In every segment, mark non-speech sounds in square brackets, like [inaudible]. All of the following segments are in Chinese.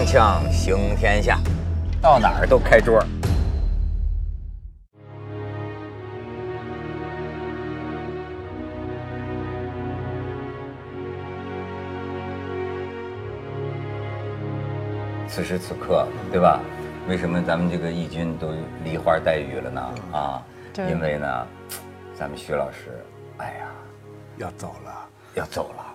锵锵行天下，到哪儿都开桌。此时此刻，对吧？为什么咱们这个义军都梨花带雨了呢？啊，因为呢，咱们徐老师，哎呀，要走了。要走了。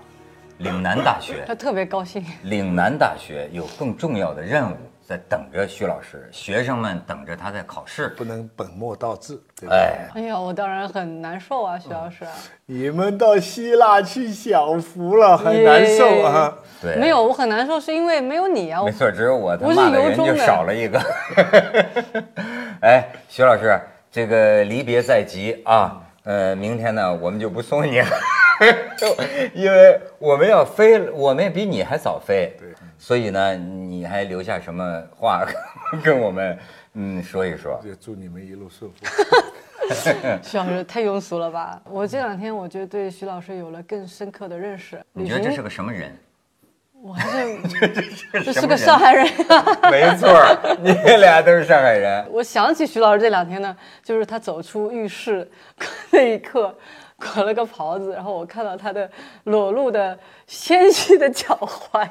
岭南大学他特别高兴。岭南大学有更重要的任务在等着徐老师，学生们等着他在考试。不能本末倒置，对吧？哎，哎呀，我当然很难受啊，徐老师。你们到希腊去享福了，很难受啊。对，没有，我很难受，是因为没有你啊。没错，只有我他骂的人就由衷的少了一个。[laughs] 哎，徐老师，这个离别在即啊，呃，明天呢我们就不送你了，[laughs] 因为我们要飞，我们也比你还早飞。对，所以呢，你还留下什么话 [laughs] 跟我们嗯说一说？就祝你们一路顺风。[laughs] 徐老师太庸俗了吧？我这两天我觉得对徐老师有了更深刻的认识。你觉得这是个什么人？我还是 [laughs] 这这是个上海人。[laughs] 没错儿，你俩都是上海人。我想起徐老师这两天呢，就是他走出浴室那一刻，裹了个袍子，然后我看到他的裸露的纤细的脚踝，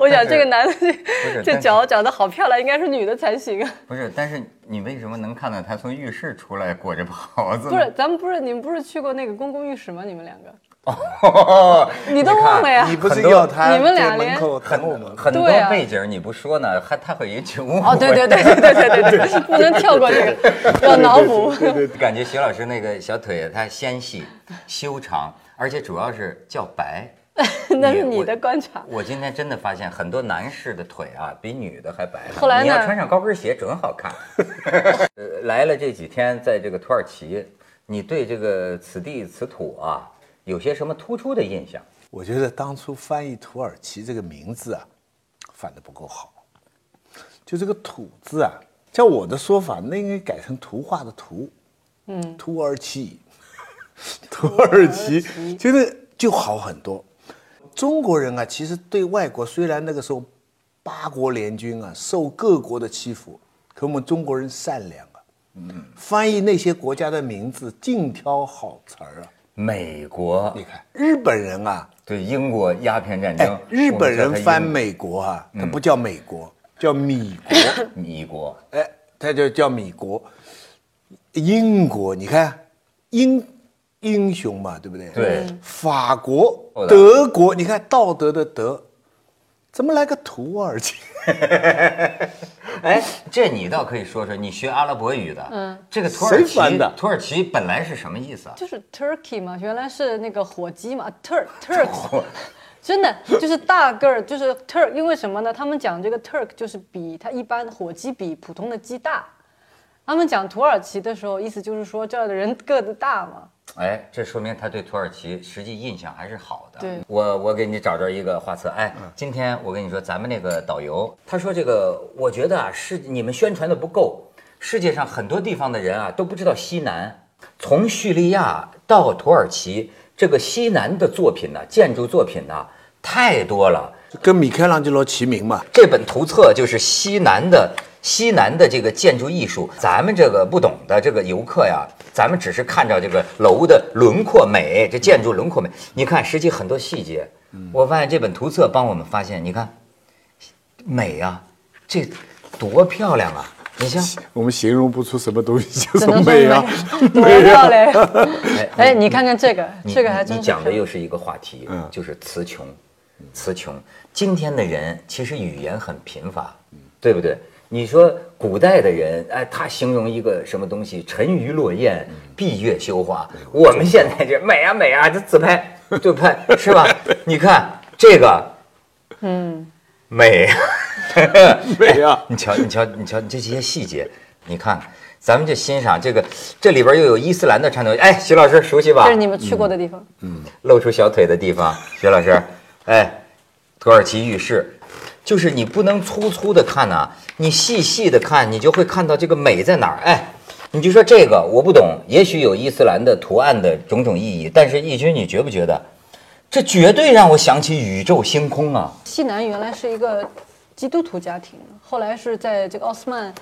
我想这个男的这这脚长得好漂亮，应该是女的才行啊。不是，但是你为什么能看到他从浴室出来裹着袍子？不是，咱们不是你们不是去过那个公共浴室吗？你们两个，哦，[laughs] 你都忘了呀？你不是很多要他你们俩门连口等我们？很多背景你不说呢，还他会引起误会。哦，对对对对对对对对，[laughs] 不能跳过这个，要脑补。感觉徐老师那个小腿它纤细、修长，而且主要是较白。[laughs] 那是你的观察。我今天真的发现很多男士的腿啊，比女的还白。后来呢你要穿上高跟鞋准好看。呃，来了这几天，在这个土耳其，你对这个此地此土啊，有些什么突出的印象？我觉得当初翻译土耳其这个名字啊，翻得不够好。就这个“土”字啊，照我的说法，那应该改成图画的“图”。嗯，[laughs] 土耳其，土耳其，觉得就好很多。中国人啊，其实对外国虽然那个时候八国联军啊受各国的欺负，可我们中国人善良啊，嗯，翻译那些国家的名字尽挑好词儿啊。美国你看日本人啊，对英国鸦片战哎争，，日本人翻美美国啊，他不叫美国，叫米国，米国，哎，他就叫米国。英国，你看英英雄嘛，对不对？对法国哦、德国，你看道德的德，怎么来个土耳其？[laughs] [laughs] 哎，这你倒可以说说，你学阿拉伯语的，嗯，这个土耳其的，土耳其本来是什么意思啊？就是 turkey 嘛，原来是那个火鸡嘛，[laughs] turk turk，真的就是大个儿，就是 turk，因为什么呢？他们讲这个 turk 就是比它一般火鸡比普通的鸡大。他们讲土耳其的时候，意思就是说这儿的人个子大嘛。哎，这说明他对土耳其实际印象还是好的。对我我给你找着一个画册。哎，今天我跟你说，咱们那个导游他说这个，我觉得啊是你们宣传的不够，世界上很多地方的人啊都不知道西南，从叙利亚到土耳其，这个西南的作品呢、建筑作品呢、太多了。跟米开朗基罗齐名嘛。这本图册就是西南的西南的这个建筑艺术，咱们这个不懂的这个游客呀，咱们只是看着这个楼的轮廓美，这建筑轮廓美。你看，实际很多细节，我发现这本图册帮我们发现，你看美呀、这多漂亮啊！你像，我们形容不出什么东西叫做 [laughs] [laughs] 美啊，多漂亮！[laughs] 哎，你看看这个，这个还真是你讲的又是一个话题，嗯就是词穷，词穷。今天的人其实语言很贫乏，对不对？你说古代的人，哎，他形容一个什么东西，沉鱼落雁，闭月羞花。我们现在这美啊美啊，这自拍 [laughs] 就拍是吧？你看这个，嗯，美，[laughs] 美啊！你瞧，你瞧，你瞧，这些细节，你看，咱们就欣赏这个，这里边又有伊斯兰的传统。哎，徐老师熟悉吧？这是你们去过的地方。嗯露出小腿的地方，徐老师，哎，土耳其浴室，就是你不能粗粗的看呐、你细细的看，你就会看到这个美在哪儿。哎，你就说这个我不懂，也许有伊斯兰的图案的种种意义，但是义军，你觉不觉得，这绝对让我想起宇宙星空啊！西南原来是一个基督徒家庭，后来是在这个奥斯曼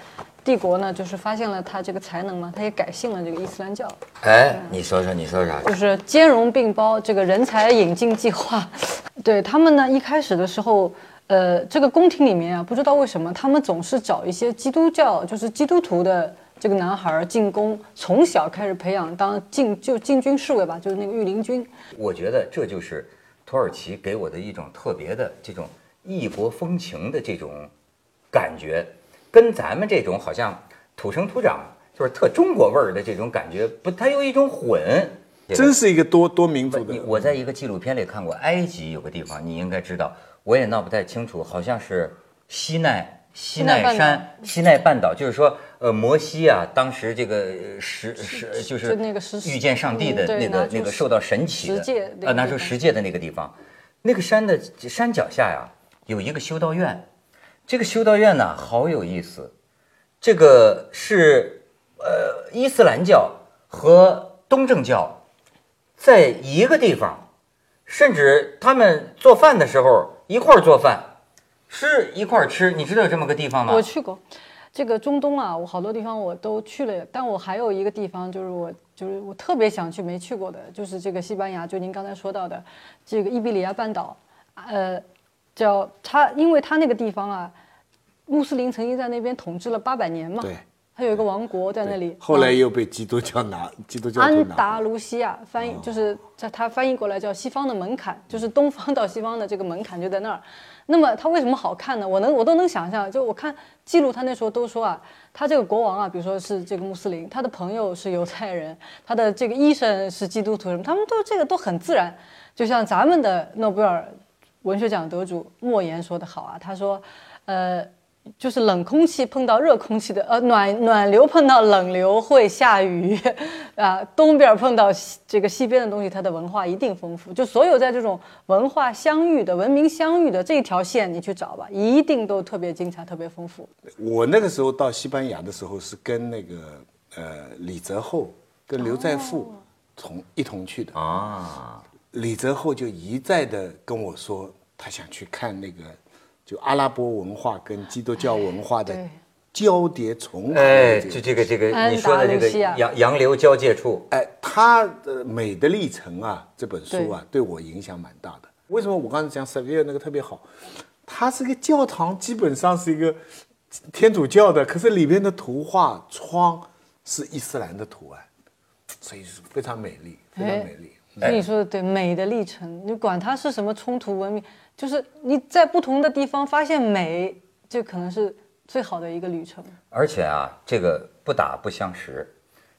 帝国呢，就是发现了他这个才能嘛，他也改信了这个伊斯兰教，哎，你说说，你说啥？就是兼容并包这个人才引进计划。[laughs] 对他们呢，一开始的时候，呃，这个宫廷里面啊，不知道为什么他们总是找一些基督教，就是基督徒的这个男孩儿进宫，从小开始培养当禁就禁军侍卫吧，就是那个御林军。我觉得这就是土耳其给我的一种特别的这种异国风情的这种感觉，跟咱们这种好像土生土长就是特中国味儿的这种感觉不，它有一种混。真是一个多多民族的你。我在一个纪录片里看过，埃及有个地方你应该知道，我也闹不太清楚，好像是西奈西奈山西奈半岛，就是说，呃，摩西啊，当时这个呃十十就是那个十遇见上帝的那个那个受到神奇的呃，拿出十诫的那个地方，那个山的山脚下呀有一个修道院，这个修道院呢好有意思，这个是呃伊斯兰教和东正教在一个地方，甚至他们做饭的时候一块儿做饭，吃一块儿吃。你知道有这么个地方吗？我去过，这个中东啊，我好多地方我都去了，但我还有一个地方就是我就是我特别想去没去过的，就是这个西班牙，就您刚才说到的这个伊比利亚半岛，呃，叫它，因为它那个地方啊，穆斯林曾经在那边统治了八百年嘛，对，它有一个王国在那里，后来啊又被基督教拿，[laughs] 基督教。安达卢西亚翻译就是在它翻译过来叫西方的门槛，就是东方到西方的这个门槛就在那儿。那么它为什么好看呢？我能我都能想象，就我看记录他那时候都说啊，他这个国王啊，比如说是这个穆斯林，他的朋友是犹太人，[laughs] 他的这个医生是基督徒什么，他们都这个都很自然。就像咱们的诺贝尔文学奖得主莫言说的好啊，他说，呃。就是冷空气碰到热空气的，呃，暖暖流碰到冷流会下雨，[laughs] 啊，东边碰到西这个西边的东西，它的文化一定丰富。就所有在这种文化相遇的、文明相遇的这一条线，你去找吧，一定都特别精彩、特别丰富。我那个时候到西班牙的时候是跟那个呃李泽厚跟刘在富同、一同去的。啊，李泽厚就一再的跟我说，他想去看那个就阿拉伯文化跟基督教文化的交叠重合哎，就这个这个你说的这个洋洋流交界处，哎，他的《美的历程》啊，这本书啊，对我影响蛮大的。为什么我刚才讲 Sevilla 那个特别好？它是个教堂，基本上是一个天主教的，可是里边的图画窗是伊斯兰的图案，所以是非常美丽，非常哎美丽。所以你说的对，美的历程，你管它是什么冲突文明，就是你在不同的地方发现美，这可能是最好的一个旅程。而且啊，这个不打不相识，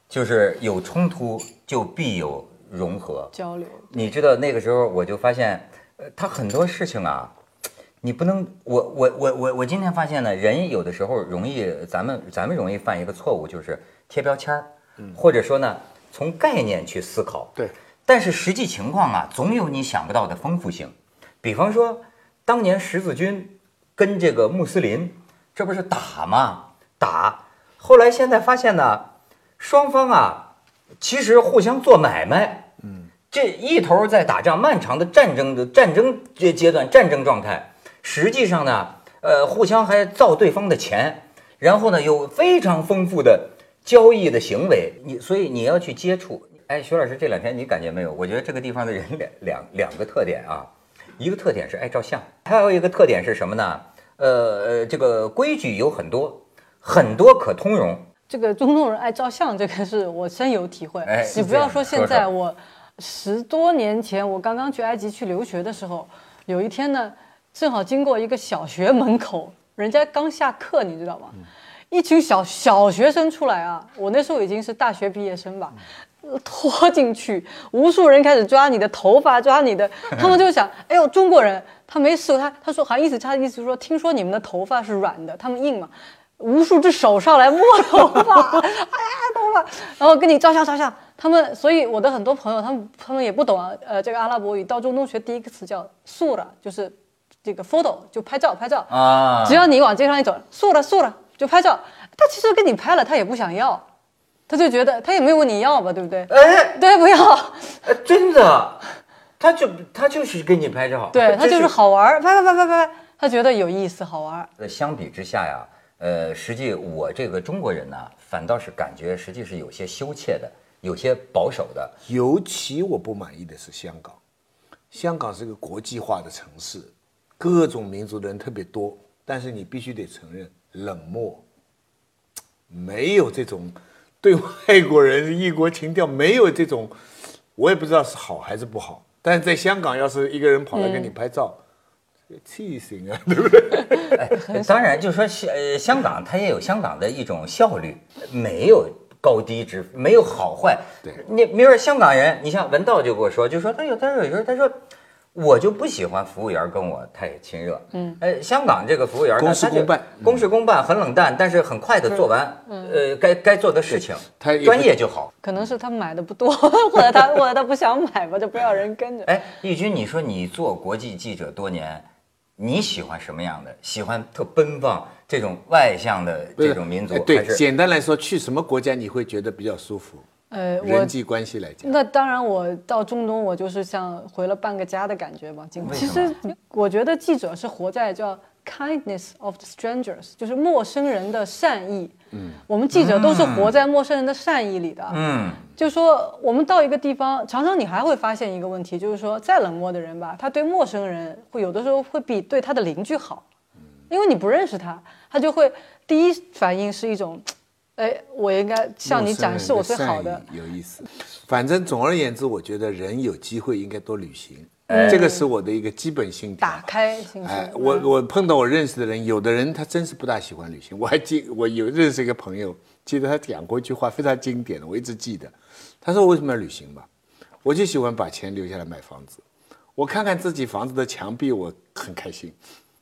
就是有冲突就必有融合。交流，你知道那个时候我就发现，呃，他很多事情啊，你不能，我我我我我今天发现呢，人有的时候容易，咱们咱们容易犯一个错误，就是贴标签儿，或者说呢，从概念去思考。对，但是实际情况啊，总有你想不到的丰富性。比方说，当年十字军跟这个穆斯林，这不是打吗？打，后来现在发现呢，双方啊，其实互相做买卖。嗯，这一头在打仗，漫长的战争的战争阶阶段，战争状态，实际上呢，呃，互相还造对方的钱，然后呢，有非常丰富的交易的行为。你所以你要去接触。哎，徐老师，这两天你感觉没有？我觉得这个地方的人两两两个特点啊，一个特点是爱照相，还有一个特点是什么呢？呃呃，这个规矩有很多，很多可通融。这个中东人爱照相，这个是我深有体会。哎你不要说现在，我十多年前我刚刚去埃及去留学的时候，有一天呢，正好经过一个小学门口，人家刚下课，你知道吗？一群小小学生出来啊，我那时候已经是大学毕业生吧，呃拖进去，无数人开始抓你的头发，抓你的，[laughs] 他们就想，哎呦，中国人他没事，他他说好像意思他的意思是说，听说你们的头发是软的，他们硬嘛，无数只手上来摸头发，哎呀头发，然后跟你照相照相。他们，所以我的很多朋友，他们他们也不懂啊，呃，这个阿拉伯语，到中东学第一个词叫素了，就是这个 photo，就拍照拍照。啊只要你往街上一走，素了素了就拍照。他其实跟你拍了，他也不想要，他就觉得他也没有问你要吧，对不对？哎，对，不要。哎真的，他就他就是给你拍照，对他就是好玩儿，拍拍拍拍拍，他觉得有意思好玩。那，相比之下呀，呃，实际我这个中国人呢，反倒是感觉实际是有些羞怯的，有些保守的。尤其我不满意的是香港，香港是个国际化的城市，各种民族的人特别多，但是你必须得承认冷漠，没有这种对外国人异国情调，没有这种，我也不知道是好还是不好。但是在香港，要是一个人跑来跟你拍照，气醒啊，[laughs] 对不对？哎，[laughs] 当然，就是说香呃香港它也有香港的一种效率，没有高低之，没有好坏。对你明儿香港人，你像文道就跟我说，就说他有他说有时候他说。我就不喜欢服务员跟我太亲热，嗯，呃，香港这个服务员公事公办公事公办，很冷淡，但是很快的做完，呃，该该做的事情，他专业就好。可能是他买的不多，[laughs] 或者他或者他不想买吧，就不要人跟着。哎，义军，你说你做国际记者多年，你喜欢什么样的？喜欢特奔放这种外向的这种民族哎，对，简单来说，去什么国家你会觉得比较舒服？呃，我人际关系来讲，那当然，我到中东，我就是像回了半个家的感觉吧。经其实我觉得记者是活在叫 kindness of the strangers，就是陌生人的善意。嗯，我们记者都是活在陌生人的善意里的。嗯，就是说，我们到一个地方，常常你还会发现一个问题，就是说，再冷漠的人吧，他对陌生人会有的时候会比对他的邻居好，因为你不认识他，他就会第一反应是一种，哎，我应该向你展示我最好的有意思。反正总而言之，我觉得人有机会应该多旅行，嗯这个是我的一个基本心态。打开心哎胸，。我我碰到我认识的人，有的人他真是不大喜欢旅行。我还记，我有认识一个朋友，记得他讲过一句话非常经典的，我一直记得。他说：“为什么要旅行吧？我就喜欢把钱留下来买房子，我看看自己房子的墙壁，我很开心。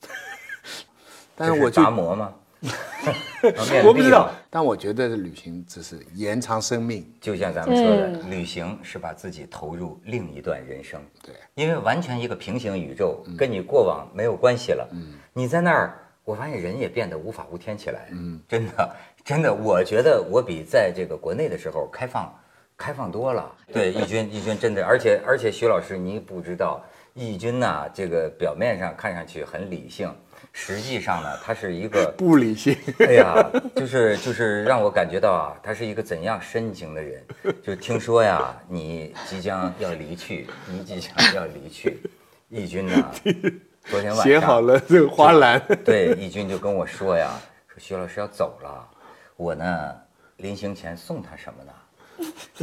[laughs] 但是我就达摩吗？[laughs] 我不知道但我觉得旅行只是延长生命。就像咱们说的，嗯旅行是把自己投入另一段人生。对，因为完全一个平行宇宙，跟你过往没有关系了。嗯，你在那儿，我发现人也变得无法无天起来。嗯，真的，真的，我觉得我比在这个国内的时候开放，开放多了。对，义军，义军真的，而且而且，徐老师，你不知道，义军呐、这个表面上看上去很理性，实际上呢，他是一个 [laughs] 不理性，[laughs] 哎呀，就是就是让我感觉到啊，他是一个怎样深情的人。就听说呀，你即将要离去，[laughs] 你即将要离去，义军呢，昨天晚上写好了这个花篮。对，义军就跟我说呀，说徐老师要走了，我呢临行前送他什么呢？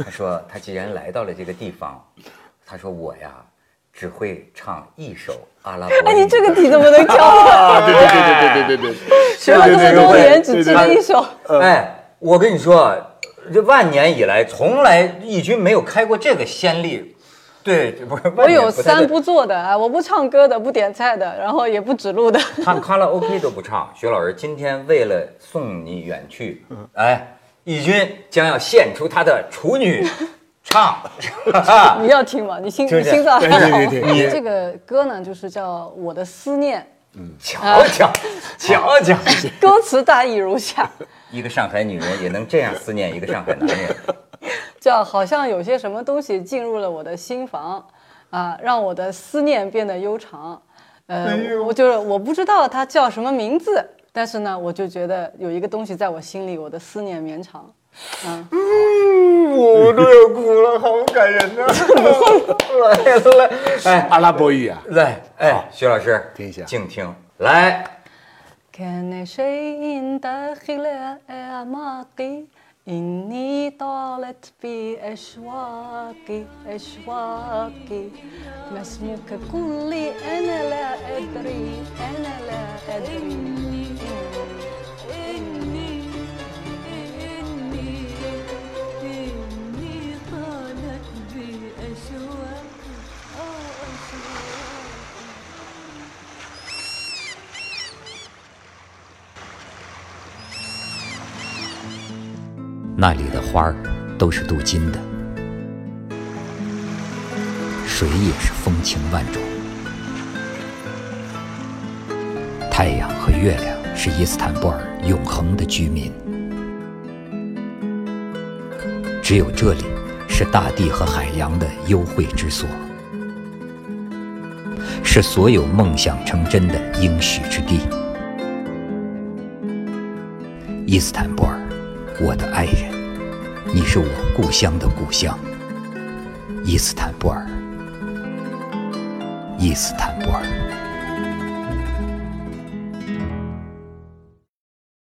他说他既然来到了这个地方，他说我呀只会唱一首阿拉伯。哎，你这个题怎么能教我？对对对对对对对，学了这么多年只记得一首。哎，我跟你说，这万年以来从来义军没有开过这个先例。对，不是。我有三不做的啊，我不唱歌的，不点菜的，然后也不指路的。唱卡拉 OK 都不唱。徐老师今天为了送你远去，哎，义军将要献出他的处女唱。[laughs] 你要听吗？你心你心脏还对好。对对对你这个歌呢，就是叫《我的思念嗯瞧瞧，瞧 [laughs] 瞧，》，歌词大意如下：一个上海女人也能这样思念一个上海男人。[laughs] 叫好像有些什么东西进入了我的心房，啊，让我的思念变得悠长。呃，我就是我不知道它叫什么名字，但是呢，我就觉得有一个东西在我心里，我的思念绵长。嗯，我都要哭了，好感人呐、来来，[laughs] 哎，阿拉伯语啊，来，哎，徐老师，听一下静听，来。 كان شيء داخل أعماقي إني طالت بأشواقي أشواقي ما اسمك قل لي أنا لا أدري أنا لا أدري 那里的花儿都是镀金的，水也是风情万种。太阳和月亮是伊斯坦布尔永恒的居民，只有这里是大地和海洋的幽会之所。是所有梦想成真的应许之地。伊斯坦布尔，我的爱人，你是我故乡的故乡。伊斯坦布尔，伊斯坦布尔。